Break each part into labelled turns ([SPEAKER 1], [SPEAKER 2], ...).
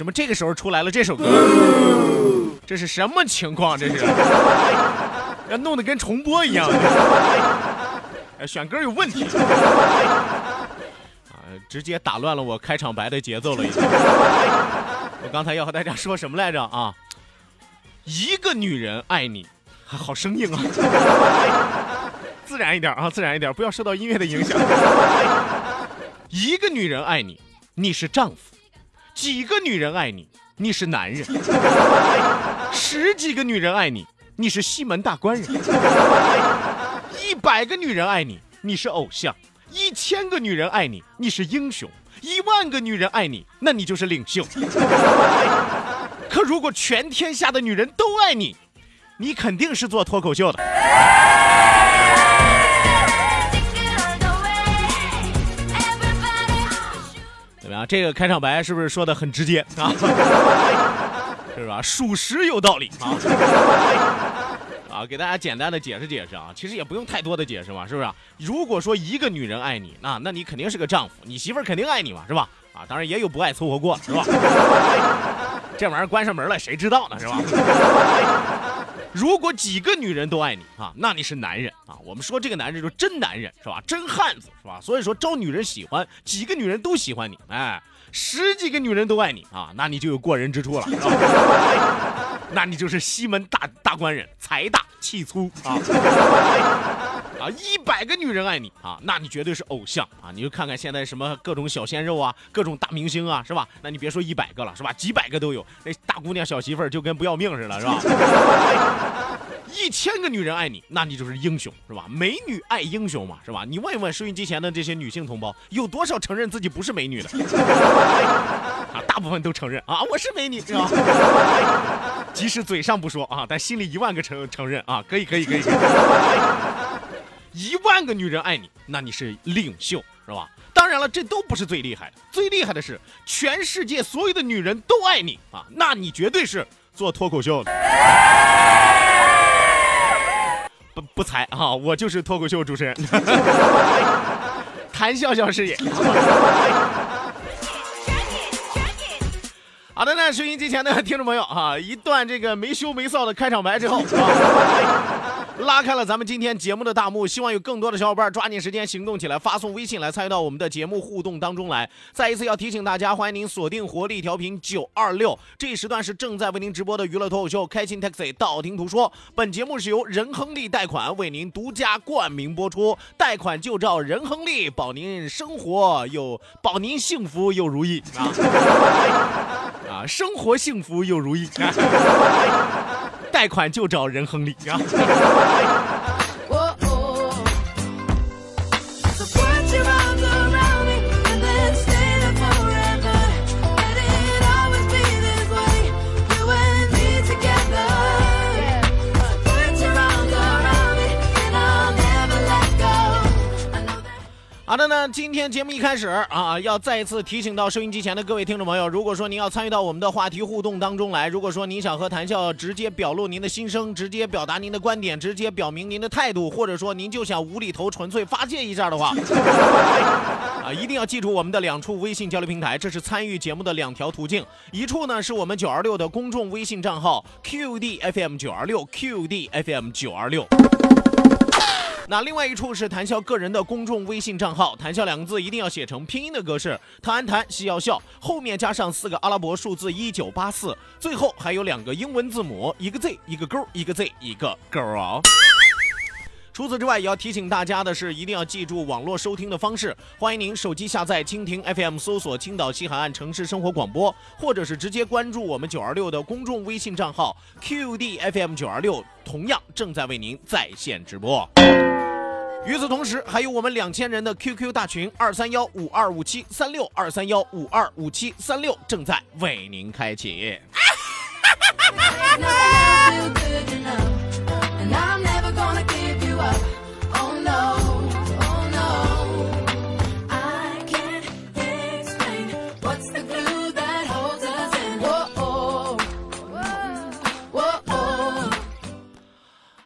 [SPEAKER 1] 什么这个时候出来了这首歌？这是什么情况？这是，要弄得跟重播一样。选歌有问题。啊，直接打乱了我开场白的节奏了。已经。我刚才要和大家说什么来着啊？一个女人爱你，好生硬啊！自然一点啊，自然一点，不要受到音乐的影响。一个女人爱你，你是丈夫。几个女人爱你，你是男人；十几个女人爱你，你是西门大官人；一百个女人爱你，你是偶像；一千个女人爱你，你是英雄；一万个女人爱你，那你就是领袖。可如果全天下的女人都爱你，你肯定是做脱口秀的。啊，这个开场白是不是说的很直接啊？是吧？属实有道理啊！啊，给大家简单的解释解释啊，其实也不用太多的解释嘛，是不是？如果说一个女人爱你，那那你肯定是个丈夫，你媳妇儿肯定爱你嘛，是吧？啊，当然也有不爱凑合过，是吧？这玩意儿关上门了，谁知道呢，是吧？如果几个女人都爱你啊，那你是男人啊。我们说这个男人就真男人，是吧？真汉子，是吧？所以说招女人喜欢，几个女人都喜欢你，哎，十几个女人都爱你啊，那你就有过人之处了，是吧？那你就是西门大大官人，财大气粗啊。啊，一百个女人爱你啊，那你绝对是偶像啊！你就看看现在什么各种小鲜肉啊，各种大明星啊，是吧？那你别说一百个了，是吧？几百个都有。那大姑娘小媳妇儿就跟不要命似的，是吧？一千个女人爱你，那你就是英雄，是吧？美女爱英雄嘛，是吧？你问一问收音机前的这些女性同胞，有多少承认自己不是美女的？啊，大部分都承认啊，我是美女，是吧？即使嘴上不说啊，但心里一万个承承认啊，可以，可以，可以。一万个女人爱你，那你是领袖，是吧？当然了，这都不是最厉害的，最厉害的是全世界所有的女人都爱你啊，那你绝对是做脱口秀的。不不才啊，我就是脱口秀主持人，谈笑笑是也。好的，那收音机前的听众朋友啊，一段这个没羞没臊的开场白之后。啊拉开了咱们今天节目的大幕，希望有更多的小伙伴抓紧时间行动起来，发送微信来参与到我们的节目互动当中来。再一次要提醒大家，欢迎您锁定活力调频九二六，这一时段是正在为您直播的娱乐脱口秀《开心 Taxi》，道听途说。本节目是由仁亨利贷款为您独家冠名播出，贷款就照仁亨利，保您生活又保您幸福又如意啊！啊，生活幸福又如意。贷款就找任亨利啊！好的呢，今天节目一开始啊，要再一次提醒到收音机前的各位听众朋友，如果说您要参与到我们的话题互动当中来，如果说您想和谈笑直接表露您的心声，直接表达您的观点，直接表明您的态度，或者说您就想无厘头纯粹发泄一下的话，啊，一定要记住我们的两处微信交流平台，这是参与节目的两条途径。一处呢是我们九二六的公众微信账号 QDFM 九二六 QDFM 九二六。那另外一处是谈笑个人的公众微信账号，谈笑两个字一定要写成拼音的格式，谈安谈，笑要笑，后面加上四个阿拉伯数字一九八四，最后还有两个英文字母，一个 Z 一个勾，一个 Z 一个勾啊。除此之外，也要提醒大家的是，一定要记住网络收听的方式。欢迎您手机下载蜻蜓 FM，搜索青岛西海岸城市生活广播，或者是直接关注我们九二六的公众微信账号 QDFM 九二六，同样正在为您在线直播。与此同时，还有我们两千人的 QQ 大群二三幺五二五七三六二三幺五二五七三六正在为您开启。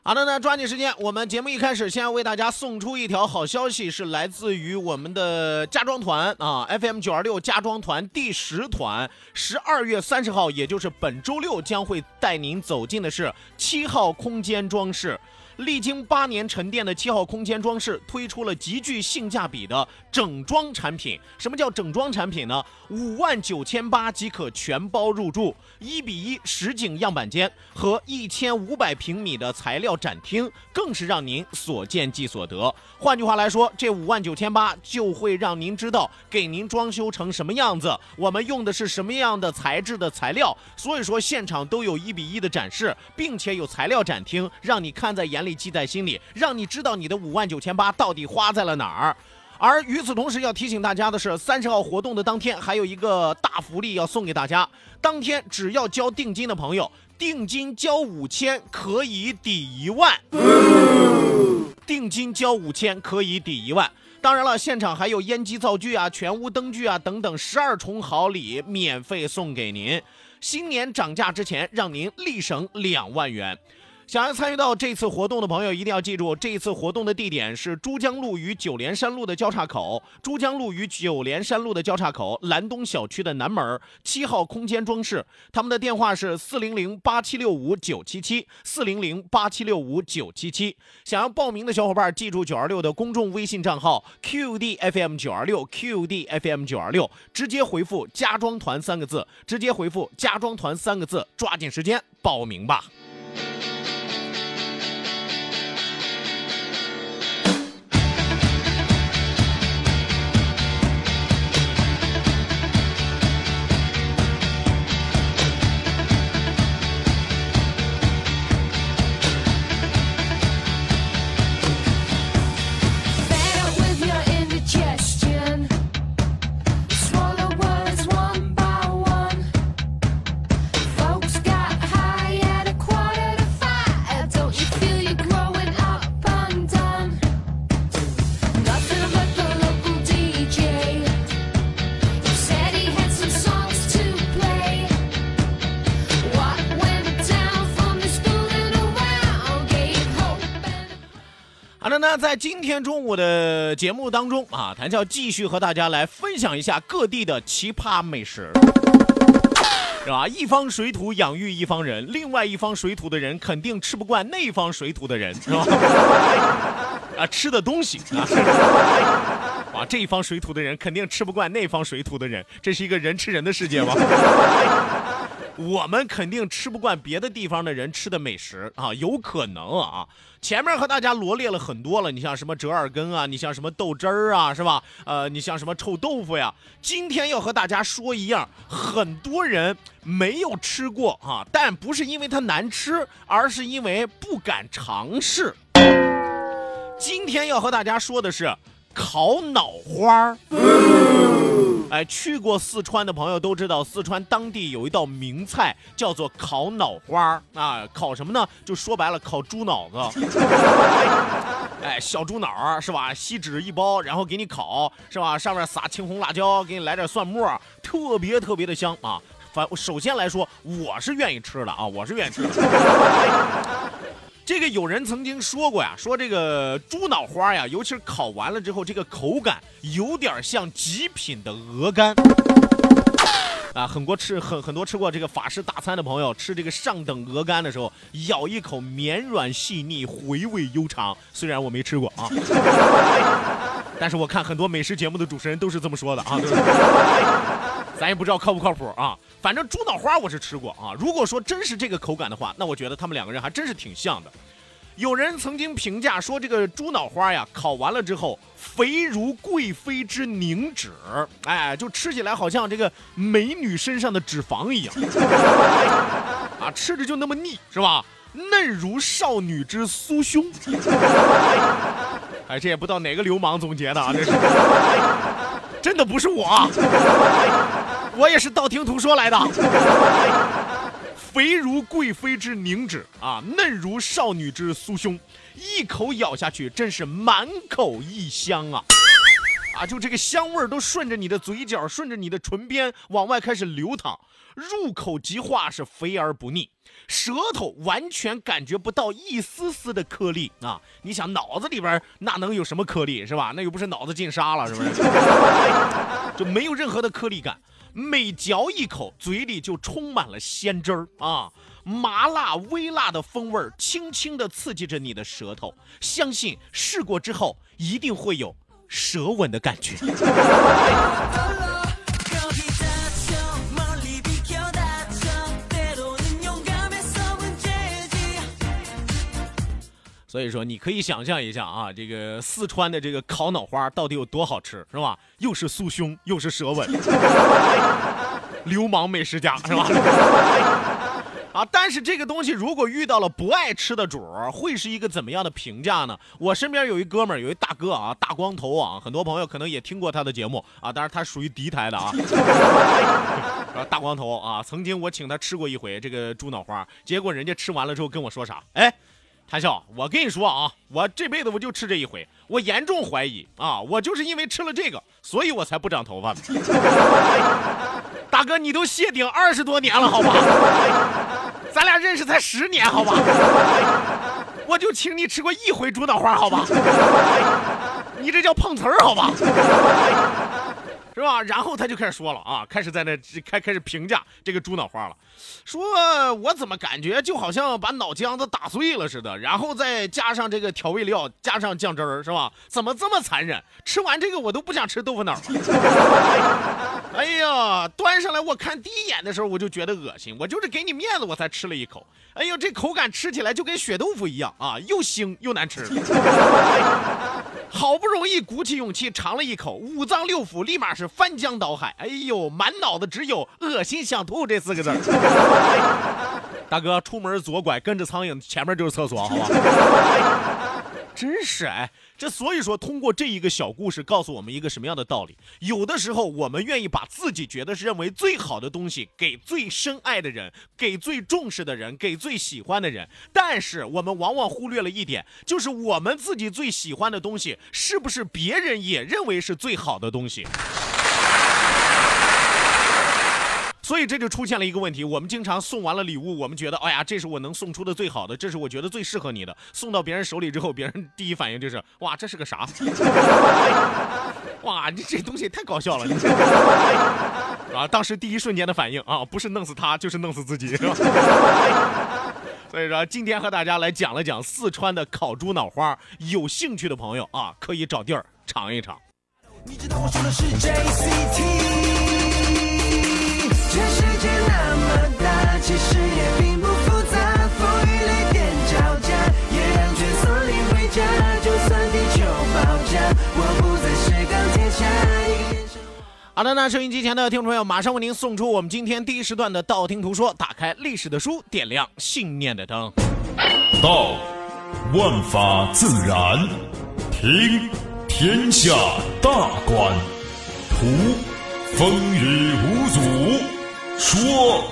[SPEAKER 1] 好的那，抓紧时间，我们节目一开始，先要为大家送出一条好消息，是来自于我们的家装团啊，FM 九二六家装团第十团，十二月三十号，也就是本周六，将会带您走进的是七号空间装饰。历经八年沉淀的七号空间装饰推出了极具性价比的整装产品。什么叫整装产品呢？五万九千八即可全包入住，一比一实景样板间和一千五百平米的材料展厅，更是让您所见即所得。换句话来说，这五万九千八就会让您知道给您装修成什么样子，我们用的是什么样的材质的材料。所以说，现场都有一比一的展示，并且有材料展厅，让你看在眼里，记在心里，让你知道你的五万九千八到底花在了哪儿。而与此同时，要提醒大家的是，三十号活动的当天还有一个大福利要送给大家。当天只要交定金的朋友，定金交五千可以抵一万，定金交五千可以抵一万。当然了，现场还有烟机灶具啊、全屋灯具啊等等十二重好礼免费送给您。新年涨价之前，让您立省两万元。想要参与到这次活动的朋友，一定要记住，这次活动的地点是珠江路与九连山路的交叉口。珠江路与九连山路的交叉口，蓝东小区的南门七号空间装饰，他们的电话是四零零八七六五九七七四零零八七六五九七七。想要报名的小伙伴，记住九二六的公众微信账号 QDFM 九二六 QDFM 九二六，直接回复“家装团”三个字，直接回复“家装团”三个字，抓紧时间报名吧。在今天中午的节目当中啊，谭笑继续和大家来分享一下各地的奇葩美食，是吧？一方水土养育一方人，另外一方水土的人肯定吃不惯那方水土的人，是吧？啊，吃的东西啊，哇，这一方水土的人肯定吃不惯那方水土的人，这是一个人吃人的世界吗？我们肯定吃不惯别的地方的人吃的美食啊，有可能啊。前面和大家罗列了很多了，你像什么折耳根啊，你像什么豆汁儿啊，是吧？呃，你像什么臭豆腐呀。今天要和大家说一样，很多人没有吃过啊，但不是因为它难吃，而是因为不敢尝试。今天要和大家说的是烤脑花儿。哎，去过四川的朋友都知道，四川当地有一道名菜叫做烤脑花儿啊。烤什么呢？就说白了，烤猪脑子。哎，小猪脑是吧？锡纸一包，然后给你烤是吧？上面撒青红辣椒，给你来点蒜末，特别特别的香啊。反首先来说，我是愿意吃的啊，我是愿意吃的。这个有人曾经说过呀，说这个猪脑花呀，尤其是烤完了之后，这个口感有点像极品的鹅肝。啊，很多吃很很多吃过这个法式大餐的朋友，吃这个上等鹅肝的时候，咬一口绵软细腻，回味悠长。虽然我没吃过啊，但是我看很多美食节目的主持人都是这么说的啊，对不对？咱也不知道靠不靠谱啊。反正猪脑花我是吃过啊。如果说真是这个口感的话，那我觉得他们两个人还真是挺像的。有人曾经评价说，这个猪脑花呀，烤完了之后肥如贵妃之凝脂，哎，就吃起来好像这个美女身上的脂肪一样，啊，吃着就那么腻，是吧？嫩如少女之酥胸，哎，这也不知道哪个流氓总结的啊，这是，真的不是我，我也是道听途说来的。肥如贵妃之凝脂啊，嫩如少女之酥胸，一口咬下去，真是满口异香啊！啊，就这个香味儿都顺着你的嘴角，顺着你的唇边往外开始流淌，入口即化，是肥而不腻，舌头完全感觉不到一丝丝的颗粒啊！你想脑子里边那能有什么颗粒是吧？那又不是脑子进沙了，是不是？就没有任何的颗粒感。每嚼一口，嘴里就充满了鲜汁儿啊！麻辣微辣的风味儿，轻轻地刺激着你的舌头。相信试过之后，一定会有舌吻的感觉。所以说，你可以想象一下啊，这个四川的这个烤脑花到底有多好吃，是吧？又是酥胸，又是舌吻，流氓美食家，是吧？啊，但是这个东西如果遇到了不爱吃的主儿，会是一个怎么样的评价呢？我身边有一哥们儿，有一大哥啊，大光头啊，很多朋友可能也听过他的节目啊，当然他属于敌台的啊。啊，大光头啊，曾经我请他吃过一回这个猪脑花，结果人家吃完了之后跟我说啥？哎。谭笑，我跟你说啊，我这辈子我就吃这一回，我严重怀疑啊，我就是因为吃了这个，所以我才不长头发的。大哥，你都谢顶二十多年了，好吧？咱俩认识才十年，好吧？我就请你吃过一回猪脑花，好吧？你这叫碰瓷儿，好吧？是吧？然后他就开始说了啊，开始在那开开始评价这个猪脑花了，说我怎么感觉就好像把脑浆子打碎了似的，然后再加上这个调味料，加上酱汁儿，是吧？怎么这么残忍？吃完这个我都不想吃豆腐脑了。哎呀，端上来我看第一眼的时候我就觉得恶心，我就是给你面子我才吃了一口。哎呦，这口感吃起来就跟血豆腐一样啊，又腥又难吃。好不容易鼓起勇气尝了一口，五脏六腑立马是翻江倒海。哎呦，满脑子只有恶心想吐这四个字。大哥，出门左拐，跟着苍蝇，前面就是厕所，好吧？真是哎，这所以说，通过这一个小故事，告诉我们一个什么样的道理？有的时候，我们愿意把自己觉得是认为最好的东西，给最深爱的人，给最重视的人，给最喜欢的人。但是，我们往往忽略了一点，就是我们自己最喜欢的东西，是不是别人也认为是最好的东西？所以这就出现了一个问题，我们经常送完了礼物，我们觉得，哎呀，这是我能送出的最好的，这是我觉得最适合你的。送到别人手里之后，别人第一反应就是，哇，这是个啥？哇，你这东西太搞笑了！啊，当时第一瞬间的反应啊，不是弄死他，就是弄死自己，是吧？所以说，今天和大家来讲了讲四川的烤猪脑花，有兴趣的朋友啊，可以找地儿尝一尝。
[SPEAKER 2] 你知道我说的是 JCT。全世界那么大，其实也并不复杂。风雨雷电交加，也让蜷缩领回家。就算地球爆炸，我不再是钢铁侠。一个眼神。
[SPEAKER 1] 好的，那收音机前的听众朋友，马上为您送出我们今天第一时段的道听途说。打开历史的书，点亮信念的灯。
[SPEAKER 3] 道，万法自然；听，天下大观；图，风雨无阻。说，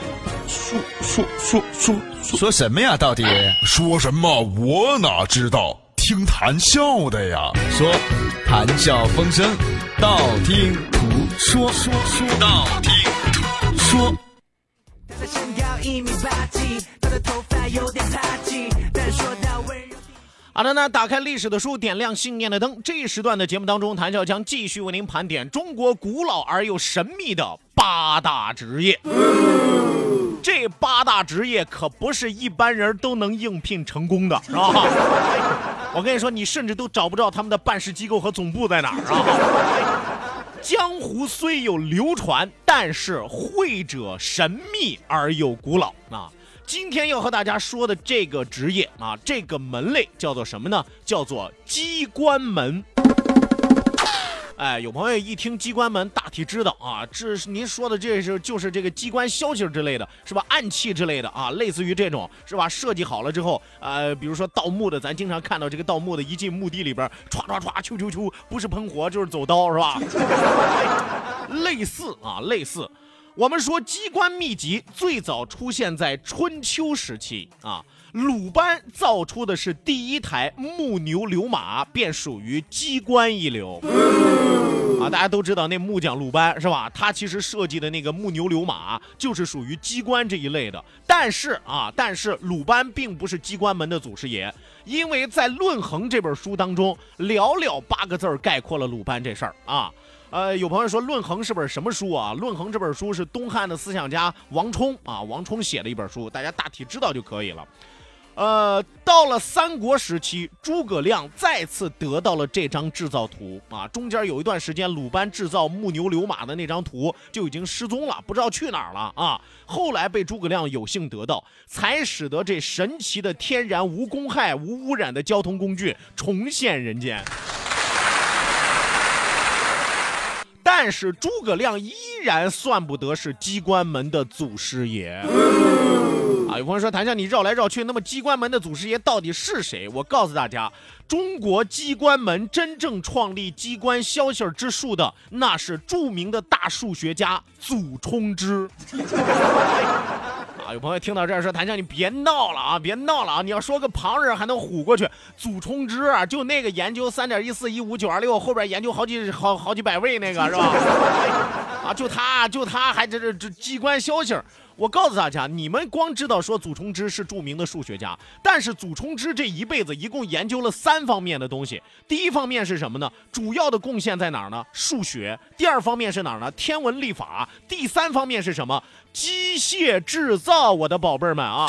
[SPEAKER 4] 说说说说
[SPEAKER 5] 说什么呀？到底
[SPEAKER 4] 说什么？我哪知道？听谈笑的呀。
[SPEAKER 5] 说，谈笑风生，道听途说，说说道听途说。
[SPEAKER 2] 他的身高一米八几，他的头发有点塌记，但说到温柔。
[SPEAKER 1] 好的呢，打开历史的书，点亮信念的灯。这一时段的节目当中，谭笑将继续为您盘点中国古老而又神秘的八大职业。这八大职业可不是一般人都能应聘成功的，是吧？我跟你说，你甚至都找不着他们的办事机构和总部在哪儿啊！江湖虽有流传，但是会者神秘而又古老啊。今天要和大家说的这个职业啊，这个门类叫做什么呢？叫做机关门。哎，有朋友一听机关门，大体知道啊，这是您说的，这是就是这个机关消息之类的，是吧？暗器之类的啊，类似于这种，是吧？设计好了之后，呃，比如说盗墓的，咱经常看到这个盗墓的，一进墓地里边，歘歘歘，啾啾啾，不是喷火就是走刀，是吧？类似啊，类似。我们说机关秘籍最早出现在春秋时期啊，鲁班造出的是第一台木牛流马，便属于机关一流。啊，大家都知道那木匠鲁班是吧？他其实设计的那个木牛流马就是属于机关这一类的。但是啊，但是鲁班并不是机关门的祖师爷，因为在《论衡》这本书当中，寥寥八个字儿概括了鲁班这事儿啊。呃，有朋友说《论衡》是本什么书啊？《论衡》这本书是东汉的思想家王充啊，王充写的一本书，大家大体知道就可以了。呃，到了三国时期，诸葛亮再次得到了这张制造图啊。中间有一段时间，鲁班制造木牛流马的那张图就已经失踪了，不知道去哪儿了啊。后来被诸葛亮有幸得到，才使得这神奇的天然无公害、无污染的交通工具重现人间。但是诸葛亮依然算不得是机关门的祖师爷。啊，有朋友说谭笑你绕来绕去，那么机关门的祖师爷到底是谁？我告诉大家，中国机关门真正创立机关消息之术的，那是著名的大数学家祖冲之。有朋友听到这儿说：“谭笑，你别闹了啊，别闹了啊！你要说个旁人还能唬过去，祖冲之啊，就那个研究三点一四一五九二六后边研究好几好好几百位那个是吧？啊，就他就他还这这这机关消息儿。”我告诉大家，你们光知道说祖冲之是著名的数学家，但是祖冲之这一辈子一共研究了三方面的东西。第一方面是什么呢？主要的贡献在哪儿呢？数学。第二方面是哪儿呢？天文历法。第三方面是什么？机械制造。我的宝贝儿们啊！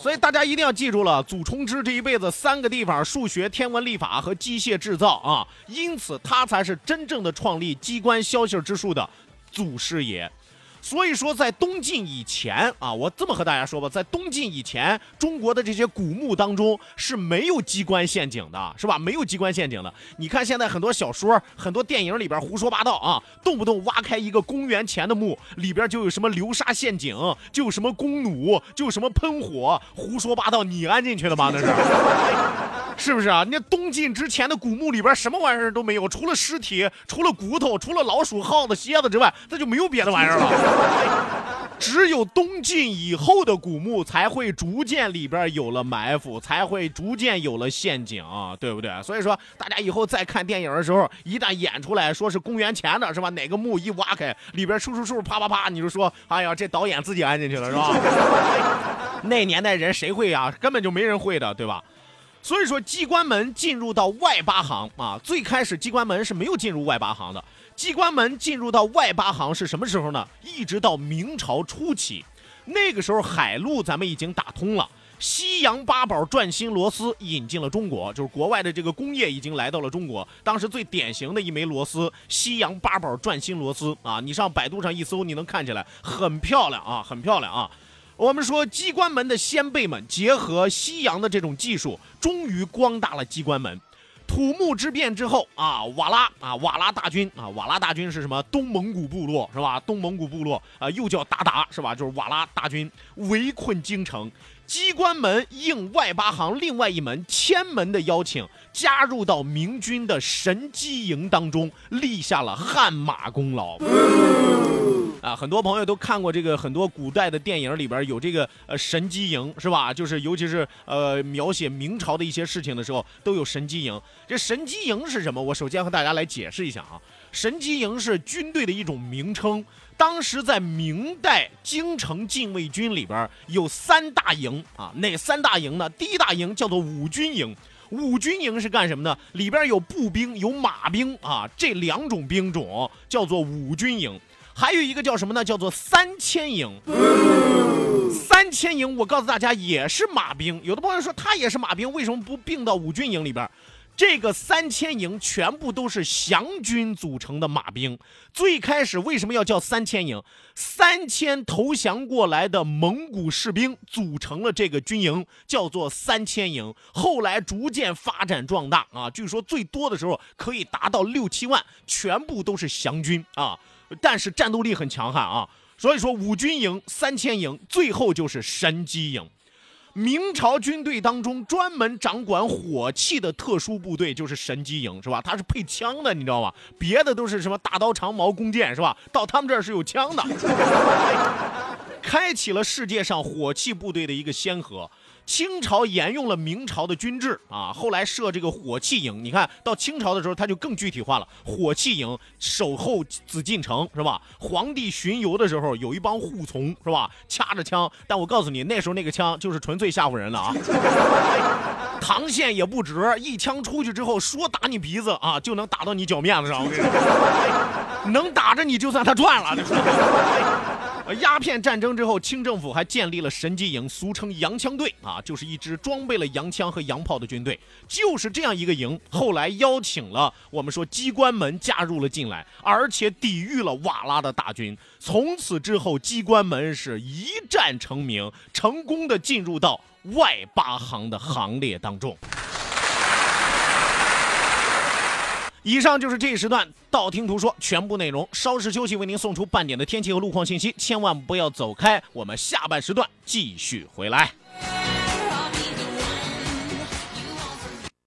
[SPEAKER 1] 所以大家一定要记住了，祖冲之这一辈子三个地方：数学、天文历法和机械制造啊。因此，他才是真正的创立机关消息之术的祖师爷。所以说，在东晋以前啊，我这么和大家说吧，在东晋以前，中国的这些古墓当中是没有机关陷阱的，是吧？没有机关陷阱的。你看现在很多小说、很多电影里边胡说八道啊，动不动挖开一个公元前的墓，里边就有什么流沙陷阱，就有什么弓弩，就有什么喷火，胡说八道，你安进去了吗？那是。是不是啊？那东晋之前的古墓里边什么玩意儿都没有，除了尸体、除了骨头、除了老鼠、耗子、蝎子之外，那就没有别的玩意儿了。只有东晋以后的古墓才会逐渐里边有了埋伏，才会逐渐有了陷阱，对不对？所以说，大家以后再看电影的时候，一旦演出来说是公元前的，是吧？哪个墓一挖开，里边嗖嗖嗖、啪啪啪，你就说，哎呀，这导演自己安进去了，是吧？那年代人谁会啊？根本就没人会的，对吧？所以说，机关门进入到外八行啊，最开始机关门是没有进入外八行的。机关门进入到外八行是什么时候呢？一直到明朝初期，那个时候海路咱们已经打通了，西洋八宝转心螺丝引进了中国，就是国外的这个工业已经来到了中国。当时最典型的一枚螺丝，西洋八宝转心螺丝啊，你上百度上一搜，你能看起来很漂亮啊，很漂亮啊。我们说机关门的先辈们结合西洋的这种技术，终于光大了机关门。土木之变之后啊，瓦剌啊，瓦剌大军啊，瓦剌大军是什么？东蒙古部落是吧？东蒙古部落啊，又叫鞑靼是吧？就是瓦剌大军围困京城，机关门应外八行另外一门千门的邀请，加入到明军的神机营当中，立下了汗马功劳。啊，很多朋友都看过这个很多古代的电影里边有这个呃神机营是吧？就是尤其是呃描写明朝的一些事情的时候，都有神机营。这神机营是什么？我首先和大家来解释一下啊。神机营是军队的一种名称。当时在明代京城禁卫军里边有三大营啊，哪三大营呢？第一大营叫做五军营，五军营是干什么呢？里边有步兵、有马兵啊，这两种兵种叫做五军营。还有一个叫什么呢？叫做三千营。三千营，我告诉大家也是马兵。有的朋友说他也是马兵，为什么不并到五军营里边？这个三千营全部都是降军组成的马兵。最开始为什么要叫三千营？三千投降过来的蒙古士兵组成了这个军营，叫做三千营。后来逐渐发展壮大啊，据说最多的时候可以达到六七万，全部都是降军啊，但是战斗力很强悍啊。所以说五军营、三千营，最后就是神机营。明朝军队当中专门掌管火器的特殊部队就是神机营，是吧？它是配枪的，你知道吗？别的都是什么大刀、长矛、弓箭，是吧？到他们这儿是有枪的，开启了世界上火器部队的一个先河。清朝沿用了明朝的军制啊，后来设这个火器营。你看到清朝的时候，它就更具体化了，火器营守候紫禁城是吧？皇帝巡游的时候有一帮护从是吧？掐着枪，但我告诉你，那时候那个枪就是纯粹吓唬人的啊。膛线也不直，一枪出去之后，说打你鼻子啊，就能打到你脚面子上。我跟你说，能打着你就算他赚了。这是。鸦片战争之后，清政府还建立了神机营，俗称洋枪队啊，就是一支装备了洋枪和洋炮的军队。就是这样一个营，后来邀请了我们说机关门加入了进来，而且抵御了瓦剌的大军。从此之后，机关门是一战成名，成功的进入到外八行的行列当中。以上就是这一时段道听途说全部内容。稍事休息，为您送出半点的天气和路况信息，千万不要走开。我们下半时段继续回来。